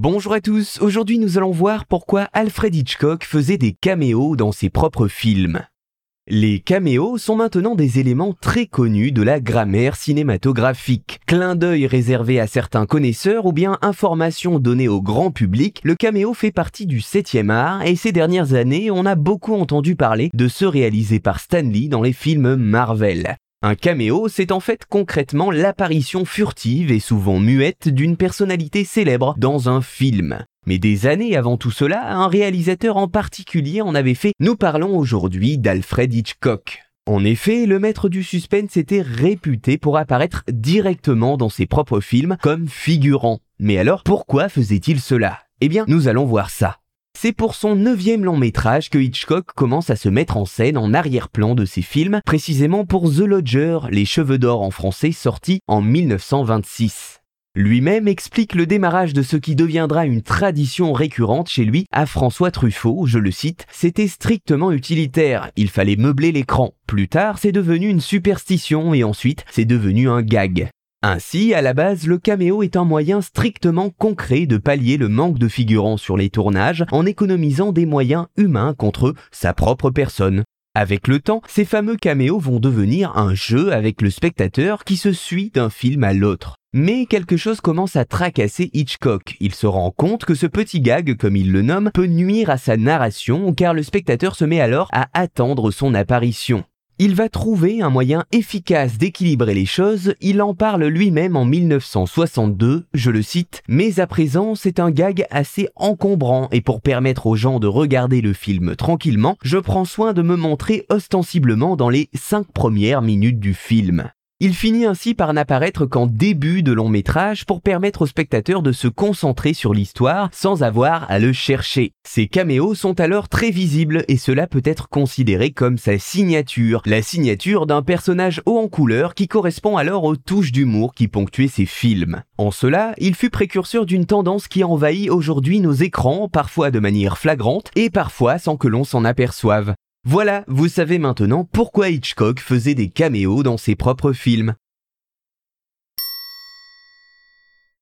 Bonjour à tous, aujourd'hui nous allons voir pourquoi Alfred Hitchcock faisait des caméos dans ses propres films. Les caméos sont maintenant des éléments très connus de la grammaire cinématographique. Clin d'œil réservé à certains connaisseurs ou bien information donnée au grand public, le caméo fait partie du 7e art et ces dernières années on a beaucoup entendu parler de ceux réalisés par Stanley dans les films Marvel. Un caméo, c'est en fait concrètement l'apparition furtive et souvent muette d'une personnalité célèbre dans un film. Mais des années avant tout cela, un réalisateur en particulier en avait fait. Nous parlons aujourd'hui d'Alfred Hitchcock. En effet, le maître du suspense était réputé pour apparaître directement dans ses propres films comme figurant. Mais alors, pourquoi faisait-il cela? Eh bien, nous allons voir ça. C'est pour son neuvième long métrage que Hitchcock commence à se mettre en scène en arrière-plan de ses films, précisément pour The Lodger, Les Cheveux d'Or en français, sorti en 1926. Lui-même explique le démarrage de ce qui deviendra une tradition récurrente chez lui à François Truffaut, je le cite, c'était strictement utilitaire, il fallait meubler l'écran. Plus tard, c'est devenu une superstition et ensuite, c'est devenu un gag. Ainsi, à la base, le caméo est un moyen strictement concret de pallier le manque de figurants sur les tournages en économisant des moyens humains contre sa propre personne. Avec le temps, ces fameux caméos vont devenir un jeu avec le spectateur qui se suit d'un film à l'autre. Mais quelque chose commence à tracasser Hitchcock. Il se rend compte que ce petit gag, comme il le nomme, peut nuire à sa narration car le spectateur se met alors à attendre son apparition. Il va trouver un moyen efficace d'équilibrer les choses, il en parle lui-même en 1962, je le cite, mais à présent c'est un gag assez encombrant et pour permettre aux gens de regarder le film tranquillement, je prends soin de me montrer ostensiblement dans les 5 premières minutes du film. Il finit ainsi par n'apparaître qu'en début de long métrage pour permettre au spectateur de se concentrer sur l'histoire sans avoir à le chercher. Ces caméos sont alors très visibles et cela peut être considéré comme sa signature, la signature d'un personnage haut en couleur qui correspond alors aux touches d'humour qui ponctuaient ses films. En cela, il fut précurseur d'une tendance qui envahit aujourd'hui nos écrans, parfois de manière flagrante et parfois sans que l'on s'en aperçoive. Voilà, vous savez maintenant pourquoi Hitchcock faisait des caméos dans ses propres films.